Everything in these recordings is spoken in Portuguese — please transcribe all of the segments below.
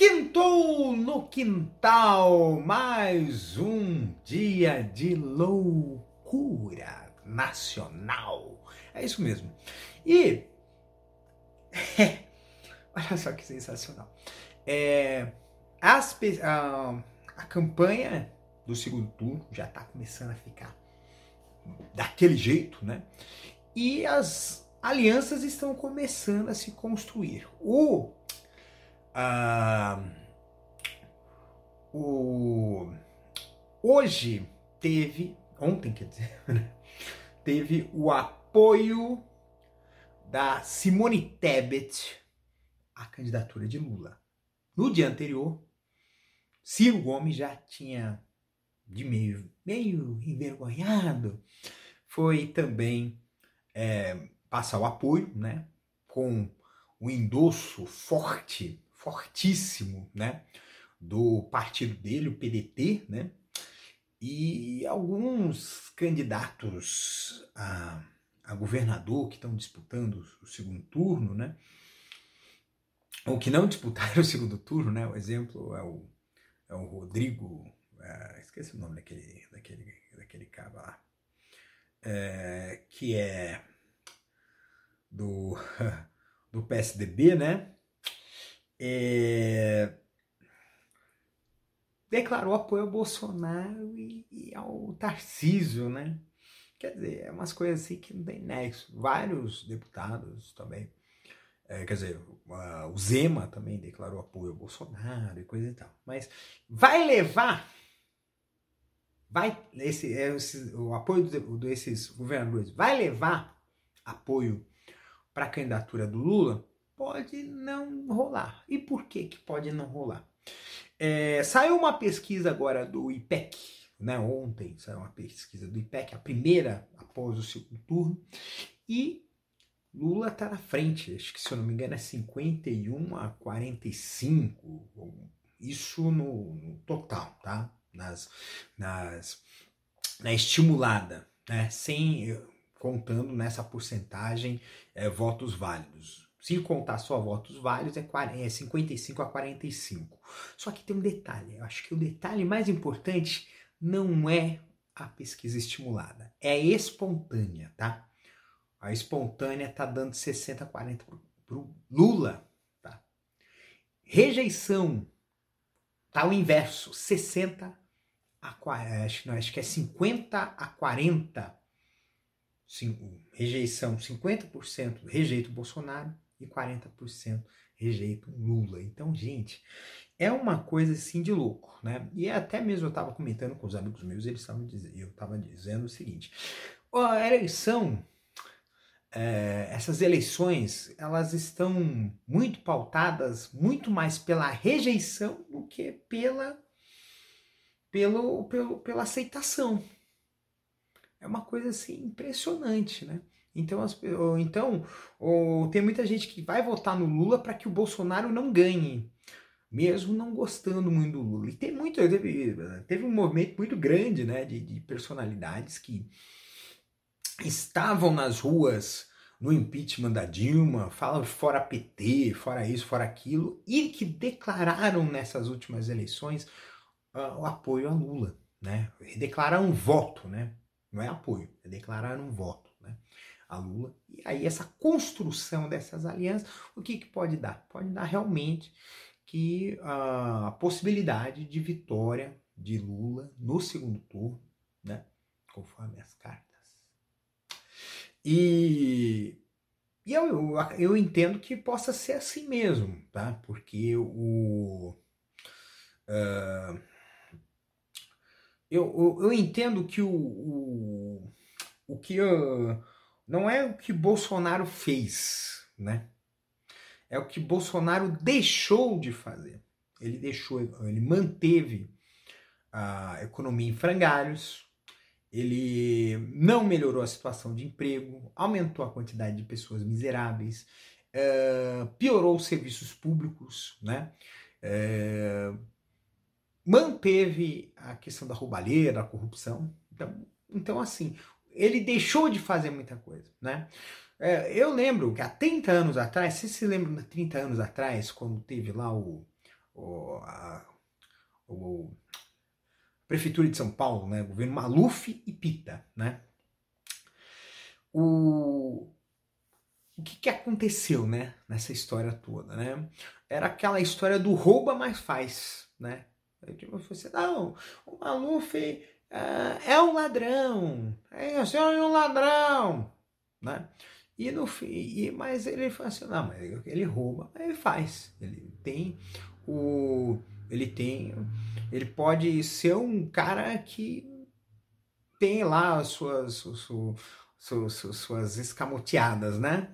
Quintou no quintal, mais um dia de loucura nacional. É isso mesmo. E. olha só que sensacional. É, as, a, a campanha do segundo turno já está começando a ficar daquele jeito, né? E as alianças estão começando a se construir. O, ah, o hoje teve, ontem quer dizer, né? teve o apoio da Simone Tebet à candidatura de Lula. No dia anterior, Ciro Gomes já tinha de meio, meio envergonhado, foi também é, passar o apoio, né, com o endosso forte, fortíssimo, né, do partido dele, o PDT, né, e alguns candidatos a, a governador que estão disputando o segundo turno, né, ou que não disputaram o segundo turno, né, o exemplo é o, é o Rodrigo Uh, esqueci o nome daquele, daquele, daquele cara lá. É, que é do, do PSDB, né? É, declarou apoio ao Bolsonaro e, e, ao Tarcísio, né? Quer dizer, é umas coisas assim que não tem nexo. Vários deputados também. É, quer dizer, o Zema também declarou apoio ao Bolsonaro e coisa e tal. Mas vai levar vai esse, é, esse o apoio desses governadores vai levar apoio para a candidatura do Lula? Pode não rolar. E por que que pode não rolar? É, saiu uma pesquisa agora do IPEC, né? Ontem saiu uma pesquisa do IPEC, a primeira após o segundo turno, e Lula está na frente. Acho que se eu não me engano é 51 a 45, isso no, no total, tá? nas, nas, na estimulada, né? sem contando nessa porcentagem é, votos válidos. Se contar só votos válidos, é, 40, é 55 a 45. Só que tem um detalhe, eu acho que o detalhe mais importante não é a pesquisa estimulada, é espontânea, tá? A espontânea tá dando 60 a 40 pro Lula, tá? Rejeição tá o inverso, 60 a acho, não, acho que é 50 a 40 sim, rejeição, 50% rejeito Bolsonaro e 40% rejeito Lula. Então, gente, é uma coisa assim de louco, né? E até mesmo eu estava comentando com os amigos meus, eles estavam dizendo, eu estava dizendo o seguinte: a eleição, é, essas eleições, elas estão muito pautadas muito mais pela rejeição do que pela pelo, pelo, pela aceitação. É uma coisa assim impressionante, né? Então, as, ou, então ou, tem muita gente que vai votar no Lula para que o Bolsonaro não ganhe, mesmo não gostando muito do Lula. E tem muito, teve, teve um movimento muito grande né, de, de personalidades que estavam nas ruas no impeachment da Dilma, falam fora PT, fora isso, fora aquilo, e que declararam nessas últimas eleições uh, o apoio a Lula, né? Declarar um voto, né? Não é apoio, é declarar um voto? A Lula. E aí essa construção dessas alianças, o que, que pode dar? Pode dar realmente que uh, a possibilidade de vitória de Lula no segundo turno, né? Conforme as cartas. E, e eu, eu, eu entendo que possa ser assim mesmo, tá? Porque o. Uh, eu, eu, eu entendo que o, o, o que uh, não é o que Bolsonaro fez, né? É o que Bolsonaro deixou de fazer. ele deixou, ele manteve a economia em frangalhos, ele não melhorou a situação de emprego, aumentou a quantidade de pessoas miseráveis, uh, piorou os serviços públicos, né? Uh, manteve a questão da roubalheira, da corrupção. Então, então, assim, ele deixou de fazer muita coisa, né? É, eu lembro que há 30 anos atrás, se se lembram 30 anos atrás, quando teve lá o, o, a, o Prefeitura de São Paulo, né? Governo Maluf e Pita, né? O, o que, que aconteceu, né? Nessa história toda, né? Era aquela história do rouba mais faz, né? Eu tipo, você, não, o Maluf é um ladrão, é, o senhor é um ladrão, né? E no e, mas ele fala assim, não, mas ele rouba, mas ele faz, ele tem o ele tem. Ele pode ser um cara que tem lá as suas, suas, suas, suas escamoteadas, né?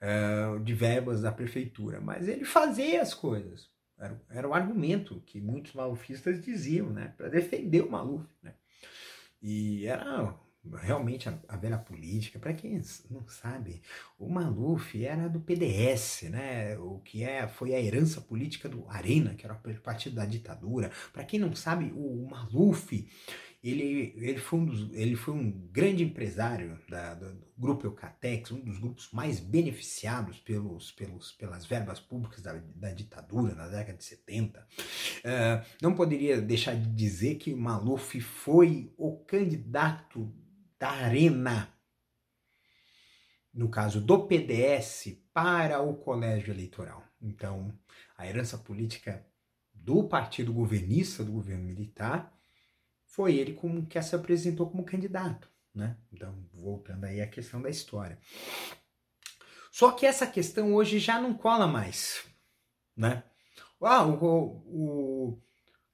Uh, de verbas da prefeitura. Mas ele fazia as coisas. Era, era o argumento que muitos malufistas diziam, né? Para defender o Maluf, né? E era realmente a, a velha política. Para quem não sabe, o Maluf era do PDS, né? O que é foi a herança política do Arena, que era o partido da ditadura. Para quem não sabe, o, o Maluf ele, ele, foi um dos, ele foi um grande empresário da, do, grupo Eucatex, um dos grupos mais beneficiados pelos, pelos, pelas verbas públicas da, da ditadura na década de 70. Uh, eh, não poderia deixar de dizer que Maluf foi o candidato da Arena, no caso do PDS, para o colégio eleitoral. Então, a herança política do partido governista, do governo militar, foi ele como que se apresentou como candidato, né? Então, voltando aí à questão da história. Só que essa questão hoje já não cola mais, né? Ah, o, o,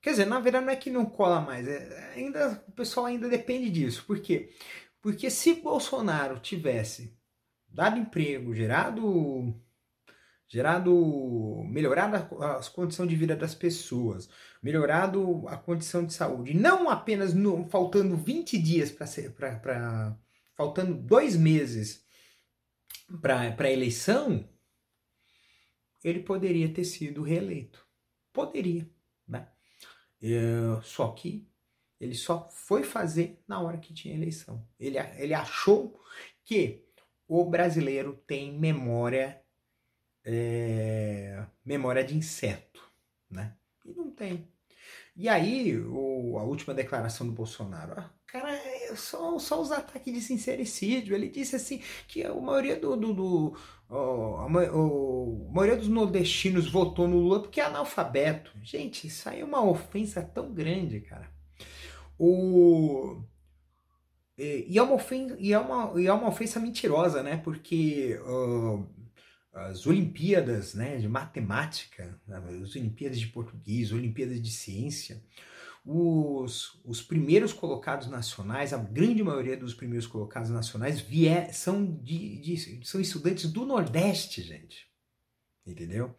Quer dizer, na verdade não é que não cola mais, é, ainda, o pessoal ainda depende disso. Por quê? Porque se Bolsonaro tivesse dado emprego, gerado gerado melhorado as condições de vida das pessoas, melhorado a condição de saúde, não apenas no, faltando 20 dias para ser faltando dois meses para a eleição, ele poderia ter sido reeleito. Poderia, né? É, só que ele só foi fazer na hora que tinha eleição. Ele, ele achou que o brasileiro tem memória é, memória de inseto, né? E não tem. E aí, o, a última declaração do Bolsonaro, ah, cara, é só, só os ataques de sincericídio. Ele disse assim que a maioria do, do, do a, maioria dos nordestinos votou no Lula porque é analfabeto. Gente, isso aí é uma ofensa tão grande, cara. O e, é uma ofensa, e é uma, e é uma ofensa mentirosa, né? Porque as Olimpíadas né, de matemática, as Olimpíadas de português, Olimpíadas de ciência, os, os primeiros colocados nacionais, a grande maioria dos primeiros colocados nacionais vier, são, de, de, são estudantes do Nordeste, gente. Entendeu?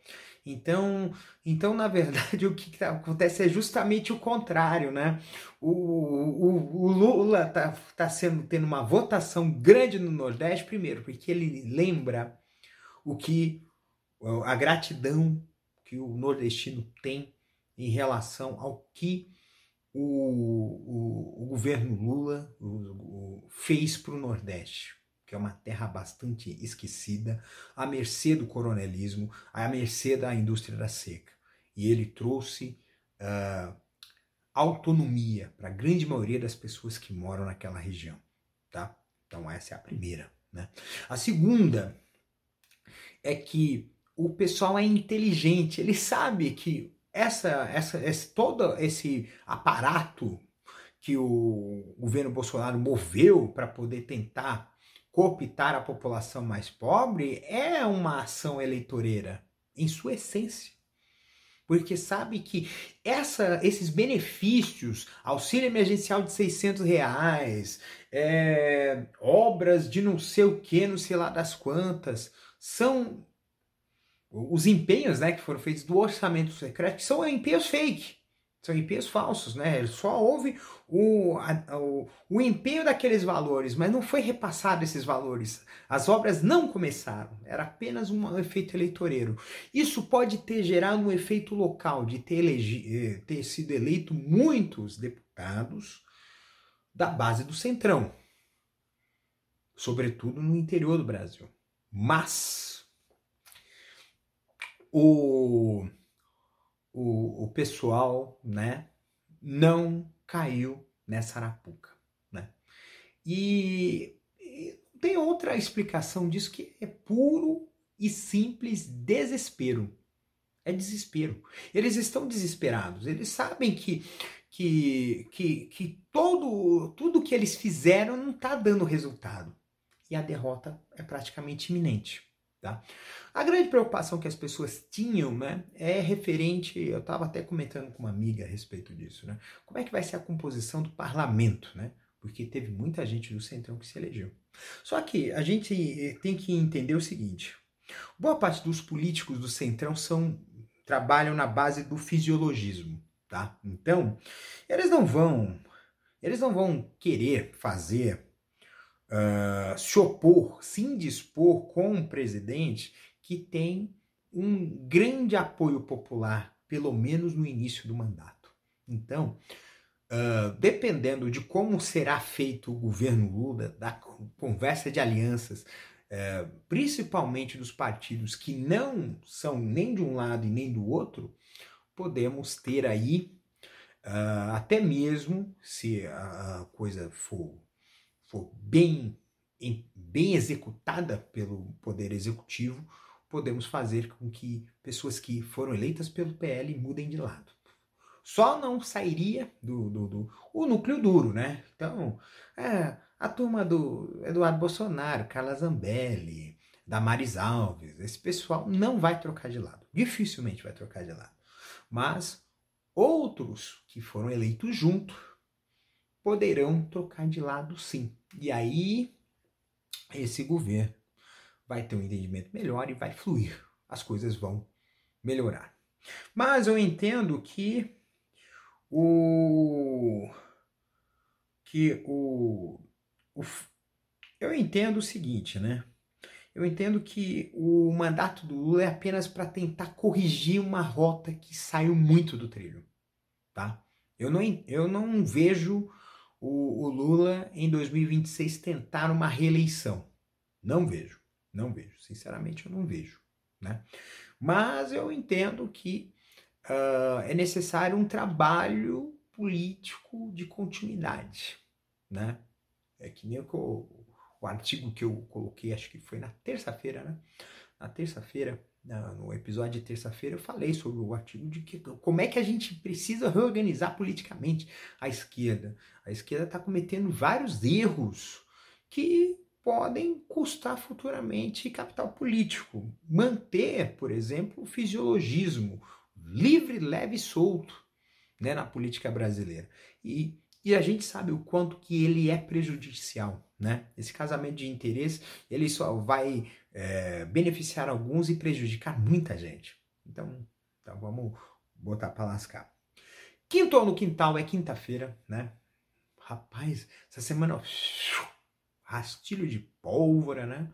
Então, então na verdade, o que tá, acontece é justamente o contrário, né? O, o, o Lula está tá sendo tendo uma votação grande no Nordeste, primeiro, porque ele lembra o que a gratidão que o nordestino tem em relação ao que o, o, o governo Lula o, fez para o Nordeste, que é uma terra bastante esquecida, à mercê do coronelismo, à mercê da indústria da seca. E ele trouxe uh, autonomia para a grande maioria das pessoas que moram naquela região. Tá? Então, essa é a primeira. Né? A segunda é que o pessoal é inteligente, ele sabe que essa, essa, esse, todo esse aparato que o governo Bolsonaro moveu para poder tentar cooptar a população mais pobre é uma ação eleitoreira, em sua essência. Porque sabe que essa, esses benefícios, auxílio emergencial de 600 reais, é, obras de não sei o que, não sei lá das quantas, são os empenhos né, que foram feitos do orçamento secreto são empenhos fake, são empenhos falsos, né? Só houve o, a, o, o empenho daqueles valores, mas não foi repassado esses valores. As obras não começaram, era apenas um efeito eleitoreiro. Isso pode ter gerado um efeito local de ter, elegi, eh, ter sido eleito muitos deputados da base do Centrão, sobretudo no interior do Brasil. Mas o, o, o pessoal né, não caiu nessa arapuca. Né? E, e tem outra explicação disso que é puro e simples desespero. É desespero. Eles estão desesperados. Eles sabem que que, que, que todo, tudo que eles fizeram não está dando resultado. E a derrota é praticamente iminente. Tá? A grande preocupação que as pessoas tinham né, é referente, eu estava até comentando com uma amiga a respeito disso, né? Como é que vai ser a composição do parlamento, né? Porque teve muita gente do Centrão que se elegeu. Só que a gente eh, tem que entender o seguinte: boa parte dos políticos do Centrão são trabalham na base do fisiologismo, tá? Então, eles não vão eles não vão querer fazer uh, se opor, se indispor com um presidente que tem um grande apoio popular, pelo menos no início do mandato. Então, uh, dependendo de como será feito o governo Lula, da conversa de alianças, uh, principalmente dos partidos que não são nem de um lado e nem do outro, podemos ter aí, uh, até mesmo se a coisa for for bem, bem executada pelo Poder Executivo, podemos fazer com que pessoas que foram eleitas pelo PL mudem de lado. Só não sairia do, do, do o núcleo duro, né? Então, é, a turma do Eduardo Bolsonaro, Carla Zambelli, Damares Alves, esse pessoal não vai trocar de lado. Dificilmente vai trocar de lado. Mas outros que foram eleitos junto poderão trocar de lado sim. E aí esse governo vai ter um entendimento melhor e vai fluir. As coisas vão melhorar. Mas eu entendo que o que o, o eu entendo o seguinte, né? Eu entendo que o mandato do Lula é apenas para tentar corrigir uma rota que saiu muito do trilho, tá? Eu não, eu não vejo o, o Lula em 2026 tentar uma reeleição. Não vejo, não vejo. Sinceramente, eu não vejo. Né? Mas eu entendo que uh, é necessário um trabalho político de continuidade. Né? É que nem o, o artigo que eu coloquei, acho que foi na terça-feira, né? Na terça-feira, no episódio de terça-feira, eu falei sobre o artigo de que, como é que a gente precisa reorganizar politicamente a esquerda. A esquerda está cometendo vários erros que podem custar futuramente capital político. Manter, por exemplo, o fisiologismo livre, leve e solto né, na política brasileira. E, e a gente sabe o quanto que ele é prejudicial. Né? Esse casamento de interesse ele só vai é, beneficiar alguns e prejudicar muita gente. Então, então vamos botar para lascar. Quinto no quintal é quinta-feira, né? Rapaz, essa semana rastilho de pólvora, né?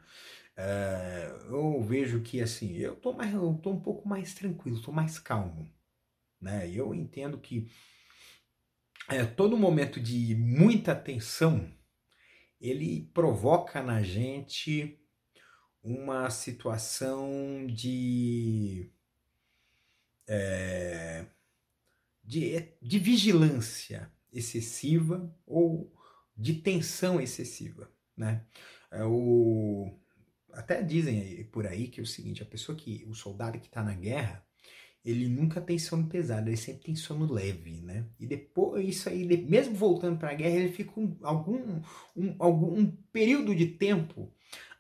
É, eu vejo que assim, eu tô, mais, eu tô um pouco mais tranquilo, tô mais calmo, né? Eu entendo que é, todo momento de muita tensão ele provoca na gente uma situação de, é, de, de vigilância excessiva ou de tensão excessiva. Né? É o, até dizem por aí que é o seguinte, a pessoa que, o soldado que está na guerra, ele nunca tem sono pesado, ele sempre tem sono leve, né? E depois, isso aí, mesmo voltando para a guerra, ele fica um, algum, um, algum um período de tempo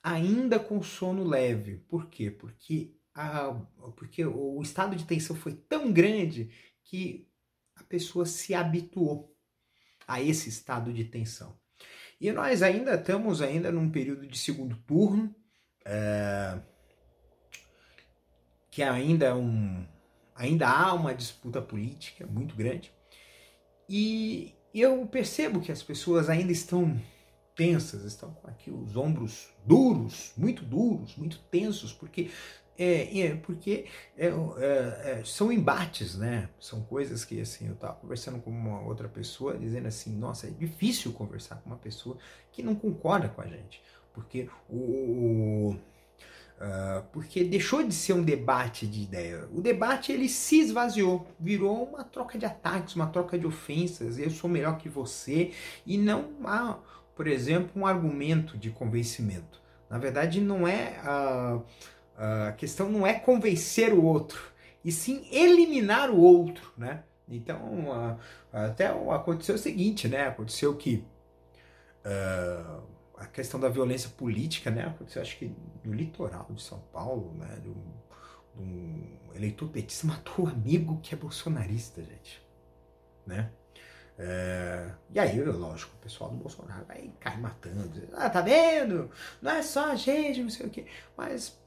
ainda com sono leve. Por quê? Porque, a, porque o estado de tensão foi tão grande que a pessoa se habituou a esse estado de tensão. E nós ainda estamos ainda num período de segundo turno. É, que ainda é um ainda há uma disputa política muito grande. E eu percebo que as pessoas ainda estão tensas, estão com aqui os ombros duros, muito duros, muito tensos, porque é, é porque é, é, é, são embates, né? São coisas que assim eu estava conversando com uma outra pessoa dizendo assim, nossa, é difícil conversar com uma pessoa que não concorda com a gente, porque o, Uh, porque deixou de ser um debate de ideia. O debate ele se esvaziou, virou uma troca de ataques, uma troca de ofensas. Eu sou melhor que você e não há, por exemplo, um argumento de convencimento. Na verdade, não é a questão não é convencer o outro, e sim eliminar o outro, né? Então, até aconteceu o seguinte, né? Aconteceu que a questão da violência política, né? Aconteceu, acho que no litoral de São Paulo, né? De um, eleitor petista matou um amigo que é bolsonarista, gente, né? É, e aí, lógico, o pessoal do Bolsonaro aí cai matando, ah, tá vendo? Não é só a gente, não sei o quê. Mas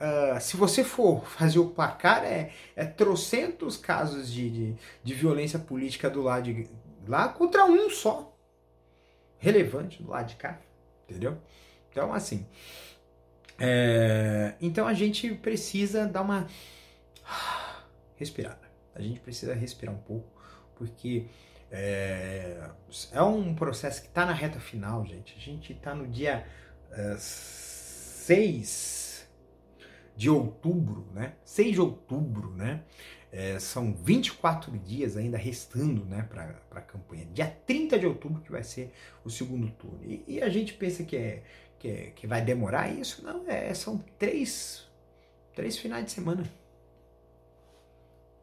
uh, se você for fazer o placar, é, é trocentos casos de, de, de violência política do lado de lá contra um só. Relevante do lado de cá entendeu? Então, assim. É, então a gente precisa dar uma respirada. A gente precisa respirar um pouco, porque é, é um processo que está na reta final, gente. A gente está no dia é, 6 de outubro, né? 6 de outubro, né? É, são 24 dias ainda restando né, para a campanha. Dia 30 de outubro que vai ser o segundo turno. E, e a gente pensa que, é, que, é, que vai demorar isso? Não, é, são três, três finais de semana.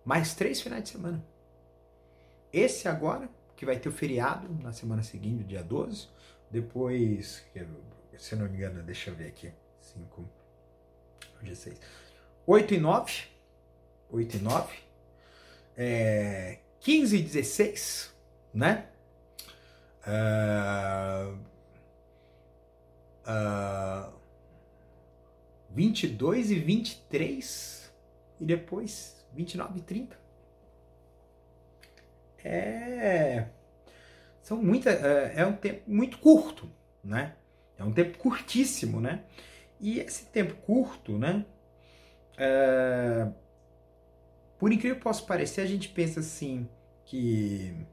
Mais três finais de semana. Esse agora, que vai ter o feriado na semana seguinte, dia 12. Depois, se não me engano, deixa eu ver aqui. 5, dia 6. 8 e 9 8 e 9. É, 15 e 16, né? Uh, uh, 22 e 23 e depois 29 e 30. É são muita é, é um tempo muito curto, né? É um tempo curtíssimo, né? E esse tempo curto, né? É, por incrível que possa parecer, a gente pensa assim que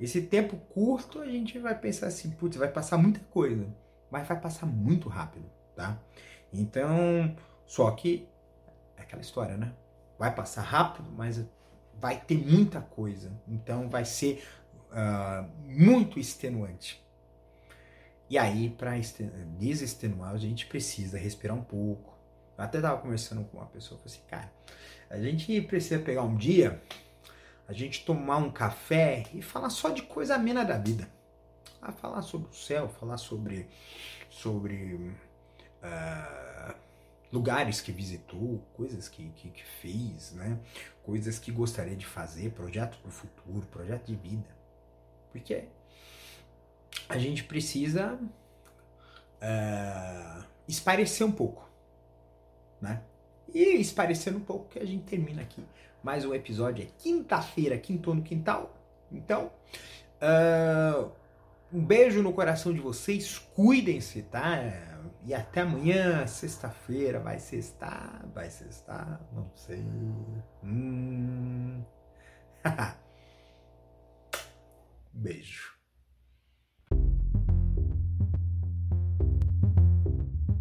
esse tempo curto a gente vai pensar assim, putz, vai passar muita coisa, mas vai passar muito rápido, tá? Então, só que é aquela história, né? Vai passar rápido, mas vai ter muita coisa, então vai ser uh, muito extenuante. E aí, para desextenuar, a gente precisa respirar um pouco. Eu até estava conversando com uma pessoa, falei assim, cara, a gente precisa pegar um dia, a gente tomar um café e falar só de coisa amena da vida. A falar sobre o céu, falar sobre, sobre uh, lugares que visitou, coisas que, que, que, fez, né? coisas que gostaria de fazer, projetos para o futuro, projeto de vida. Porque a gente precisa uh, esparecer um pouco, né? E esparecendo um pouco que a gente termina aqui. Mais um episódio é quinta-feira, quinto no quintal. Então, uh, um beijo no coração de vocês, cuidem-se, tá? E até amanhã, sexta-feira, vai sextar, vai sextar, não sei. Hum. beijo.